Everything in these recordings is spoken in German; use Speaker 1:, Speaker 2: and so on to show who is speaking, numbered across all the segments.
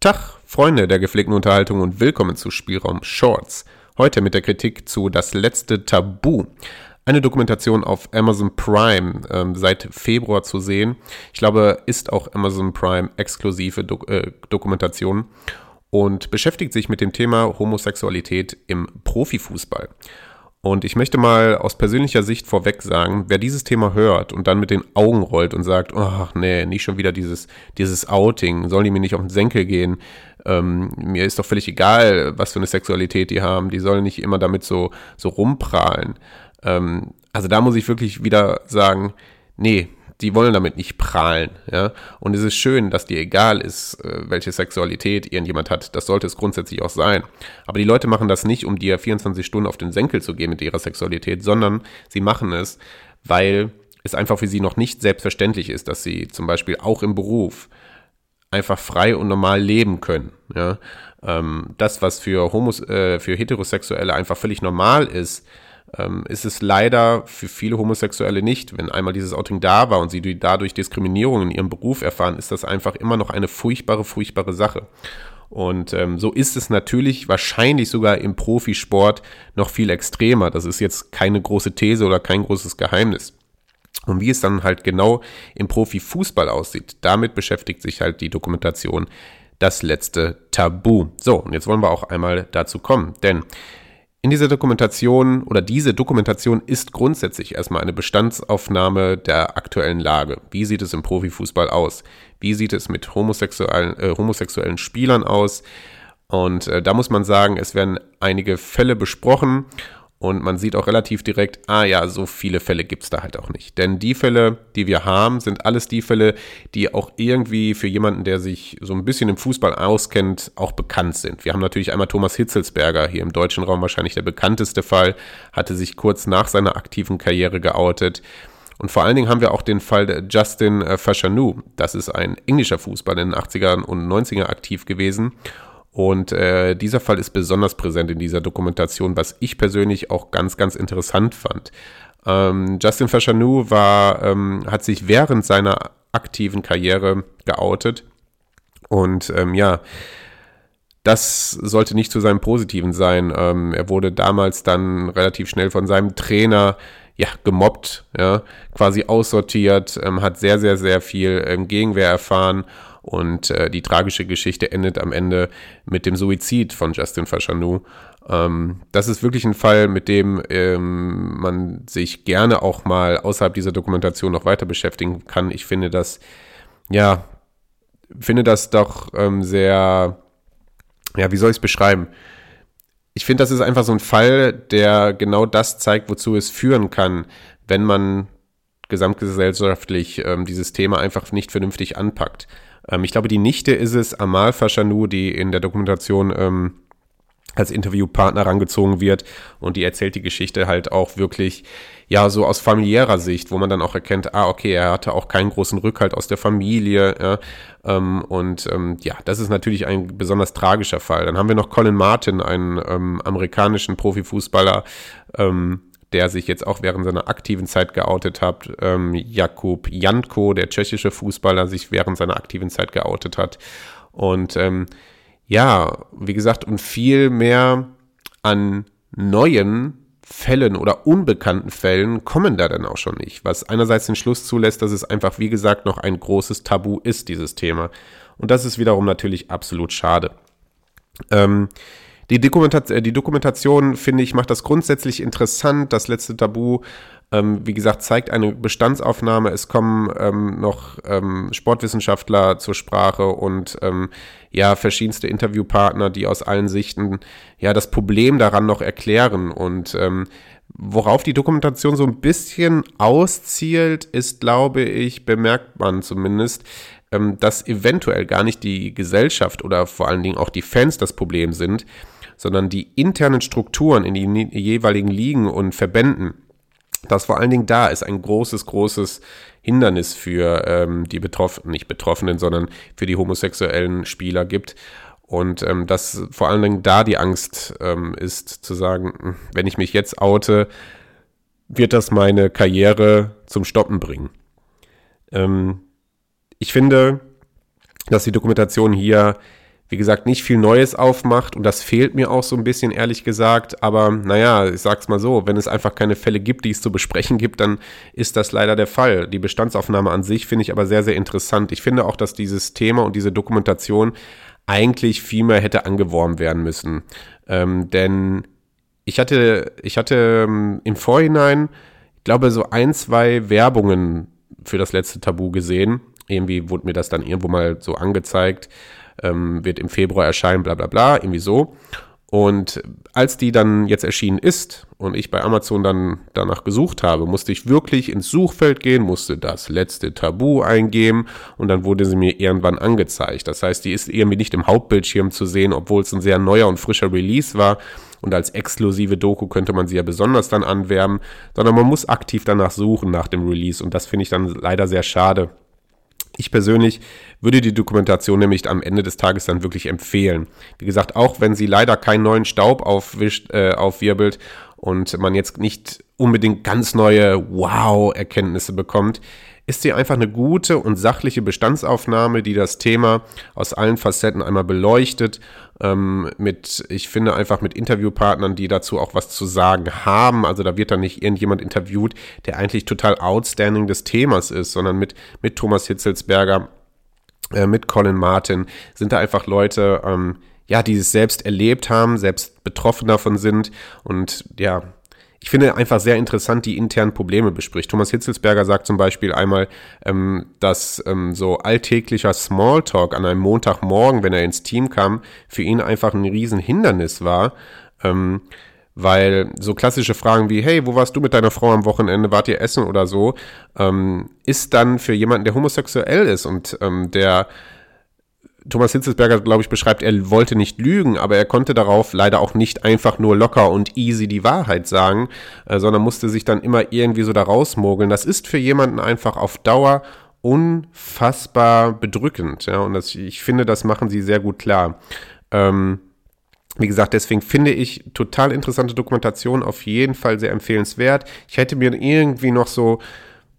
Speaker 1: Tag, Freunde der gepflegten Unterhaltung und willkommen zu Spielraum Shorts. Heute mit der Kritik zu Das letzte Tabu. Eine Dokumentation auf Amazon Prime ähm, seit Februar zu sehen. Ich glaube, ist auch Amazon Prime exklusive Do äh, Dokumentation und beschäftigt sich mit dem Thema Homosexualität im Profifußball. Und ich möchte mal aus persönlicher Sicht vorweg sagen, wer dieses Thema hört und dann mit den Augen rollt und sagt, ach nee, nicht schon wieder dieses, dieses Outing, sollen die mir nicht auf den Senkel gehen? Ähm, mir ist doch völlig egal, was für eine Sexualität die haben, die sollen nicht immer damit so, so rumprahlen. Ähm, also da muss ich wirklich wieder sagen, nee, die wollen damit nicht prahlen, ja. Und es ist schön, dass dir egal ist, äh, welche Sexualität irgendjemand hat. Das sollte es grundsätzlich auch sein. Aber die Leute machen das nicht, um dir 24 Stunden auf den Senkel zu gehen mit ihrer Sexualität, sondern sie machen es, weil es einfach für sie noch nicht selbstverständlich ist, dass sie zum Beispiel auch im Beruf einfach frei und normal leben können. Ja? Ähm, das, was für, Homos äh, für Heterosexuelle einfach völlig normal ist, ähm, ist es leider für viele Homosexuelle nicht. Wenn einmal dieses Outing da war und sie dadurch Diskriminierung in ihrem Beruf erfahren, ist das einfach immer noch eine furchtbare, furchtbare Sache. Und ähm, so ist es natürlich wahrscheinlich sogar im Profisport noch viel extremer. Das ist jetzt keine große These oder kein großes Geheimnis. Und wie es dann halt genau im Profifußball aussieht, damit beschäftigt sich halt die Dokumentation Das letzte Tabu. So, und jetzt wollen wir auch einmal dazu kommen. Denn in dieser Dokumentation oder diese Dokumentation ist grundsätzlich erstmal eine Bestandsaufnahme der aktuellen Lage. Wie sieht es im Profifußball aus? Wie sieht es mit homosexuellen, äh, homosexuellen Spielern aus? Und äh, da muss man sagen, es werden einige Fälle besprochen und man sieht auch relativ direkt, ah ja, so viele Fälle gibt es da halt auch nicht. Denn die Fälle, die wir haben, sind alles die Fälle, die auch irgendwie für jemanden, der sich so ein bisschen im Fußball auskennt, auch bekannt sind. Wir haben natürlich einmal Thomas Hitzelsberger, hier im deutschen Raum wahrscheinlich der bekannteste Fall, hatte sich kurz nach seiner aktiven Karriere geoutet. Und vor allen Dingen haben wir auch den Fall Justin äh, Fashanu. Das ist ein englischer Fußballer in den 80er und 90er aktiv gewesen und äh, dieser Fall ist besonders präsent in dieser Dokumentation, was ich persönlich auch ganz, ganz interessant fand. Ähm, Justin Fashanu war, ähm, hat sich während seiner aktiven Karriere geoutet. Und ähm, ja, das sollte nicht zu seinem Positiven sein. Ähm, er wurde damals dann relativ schnell von seinem Trainer ja, gemobbt, ja, quasi aussortiert, ähm, hat sehr, sehr, sehr viel ähm, Gegenwehr erfahren und äh, die tragische Geschichte endet am Ende mit dem Suizid von Justin Fashanu. Ähm, das ist wirklich ein Fall, mit dem ähm, man sich gerne auch mal außerhalb dieser Dokumentation noch weiter beschäftigen kann. Ich finde das, ja, finde das doch ähm, sehr, ja, wie soll ich es beschreiben? Ich finde, das ist einfach so ein Fall, der genau das zeigt, wozu es führen kann, wenn man gesamtgesellschaftlich ähm, dieses Thema einfach nicht vernünftig anpackt. Ähm, ich glaube, die Nichte ist es, Amal Fashanu, die in der Dokumentation ähm, als Interviewpartner rangezogen wird und die erzählt die Geschichte halt auch wirklich, ja, so aus familiärer Sicht, wo man dann auch erkennt, ah, okay, er hatte auch keinen großen Rückhalt aus der Familie, ja, ähm, und ähm, ja, das ist natürlich ein besonders tragischer Fall. Dann haben wir noch Colin Martin, einen ähm, amerikanischen Profifußballer, ähm, der sich jetzt auch während seiner aktiven Zeit geoutet hat. Ähm, Jakub Janko, der tschechische Fußballer, sich während seiner aktiven Zeit geoutet hat. Und ähm, ja, wie gesagt, und viel mehr an neuen Fällen oder unbekannten Fällen kommen da dann auch schon nicht. Was einerseits den Schluss zulässt, dass es einfach, wie gesagt, noch ein großes Tabu ist, dieses Thema. Und das ist wiederum natürlich absolut schade. Ähm, die, Dokumentation, äh, die Dokumentation, finde ich, macht das grundsätzlich interessant. Das letzte Tabu, ähm, wie gesagt, zeigt eine Bestandsaufnahme. Es kommen ähm, noch ähm, Sportwissenschaftler zur Sprache und ähm, ja, verschiedenste Interviewpartner, die aus allen Sichten ja das Problem daran noch erklären. Und ähm, worauf die Dokumentation so ein bisschen auszielt, ist, glaube ich, bemerkt man zumindest, ähm, dass eventuell gar nicht die Gesellschaft oder vor allen Dingen auch die Fans das Problem sind, sondern die internen Strukturen in den jeweiligen Ligen und Verbänden, das vor allen Dingen da ist ein großes, großes Hindernis für ähm, die Betroffenen, nicht Betroffenen, sondern für die homosexuellen Spieler gibt. Und ähm, dass vor allen Dingen da die Angst ähm, ist, zu sagen, hm, wenn ich mich jetzt oute, wird das meine Karriere zum Stoppen bringen. Ähm, ich finde, dass die Dokumentation hier wie gesagt, nicht viel Neues aufmacht und das fehlt mir auch so ein bisschen, ehrlich gesagt. Aber naja, ich sag's mal so, wenn es einfach keine Fälle gibt, die es zu besprechen gibt, dann ist das leider der Fall. Die Bestandsaufnahme an sich finde ich aber sehr, sehr interessant. Ich finde auch, dass dieses Thema und diese Dokumentation eigentlich viel mehr hätte angeworben werden müssen. Ähm, denn ich hatte, ich hatte ähm, im Vorhinein, ich glaube, so ein, zwei Werbungen für das letzte Tabu gesehen. Irgendwie wurde mir das dann irgendwo mal so angezeigt ähm, wird im Februar erscheinen, bla bla bla, irgendwie so. Und als die dann jetzt erschienen ist und ich bei Amazon dann danach gesucht habe, musste ich wirklich ins Suchfeld gehen, musste das letzte Tabu eingeben und dann wurde sie mir irgendwann angezeigt. Das heißt, die ist irgendwie nicht im Hauptbildschirm zu sehen, obwohl es ein sehr neuer und frischer Release war. Und als exklusive Doku könnte man sie ja besonders dann anwerben, sondern man muss aktiv danach suchen nach dem Release und das finde ich dann leider sehr schade. Ich persönlich würde die Dokumentation nämlich am Ende des Tages dann wirklich empfehlen. Wie gesagt, auch wenn sie leider keinen neuen Staub aufwischt, äh, aufwirbelt und man jetzt nicht unbedingt ganz neue Wow-Erkenntnisse bekommt, ist sie einfach eine gute und sachliche Bestandsaufnahme, die das Thema aus allen Facetten einmal beleuchtet. Ähm, mit, ich finde einfach mit Interviewpartnern, die dazu auch was zu sagen haben. Also da wird dann nicht irgendjemand interviewt, der eigentlich total outstanding des Themas ist, sondern mit, mit Thomas Hitzelsberger, äh, mit Colin Martin sind da einfach Leute, ähm, ja, die es selbst erlebt haben, selbst betroffen davon sind und ja, ich finde einfach sehr interessant, die internen Probleme bespricht. Thomas Hitzelsberger sagt zum Beispiel einmal, ähm, dass ähm, so alltäglicher Smalltalk an einem Montagmorgen, wenn er ins Team kam, für ihn einfach ein Riesenhindernis war. Ähm, weil so klassische Fragen wie, hey, wo warst du mit deiner Frau am Wochenende, wart ihr essen oder so, ähm, ist dann für jemanden, der homosexuell ist und ähm, der Thomas Hitzelsberger, glaube ich, beschreibt, er wollte nicht lügen, aber er konnte darauf leider auch nicht einfach nur locker und easy die Wahrheit sagen, äh, sondern musste sich dann immer irgendwie so da rausmogeln. Das ist für jemanden einfach auf Dauer unfassbar bedrückend. Ja, und das, ich finde, das machen sie sehr gut klar. Ähm, wie gesagt, deswegen finde ich total interessante Dokumentation auf jeden Fall sehr empfehlenswert. Ich hätte mir irgendwie noch so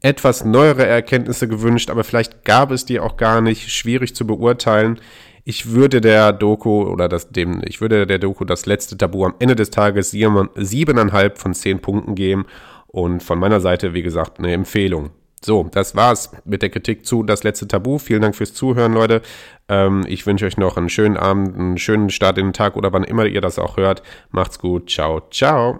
Speaker 1: etwas neuere Erkenntnisse gewünscht, aber vielleicht gab es die auch gar nicht. Schwierig zu beurteilen. Ich würde der Doku oder das, dem, ich würde der Doku das letzte Tabu am Ende des Tages siebeneinhalb von zehn Punkten geben. Und von meiner Seite, wie gesagt, eine Empfehlung. So, das war's mit der Kritik zu Das letzte Tabu. Vielen Dank fürs Zuhören, Leute. Ähm, ich wünsche euch noch einen schönen Abend, einen schönen Start in den Tag oder wann immer ihr das auch hört. Macht's gut. Ciao, ciao.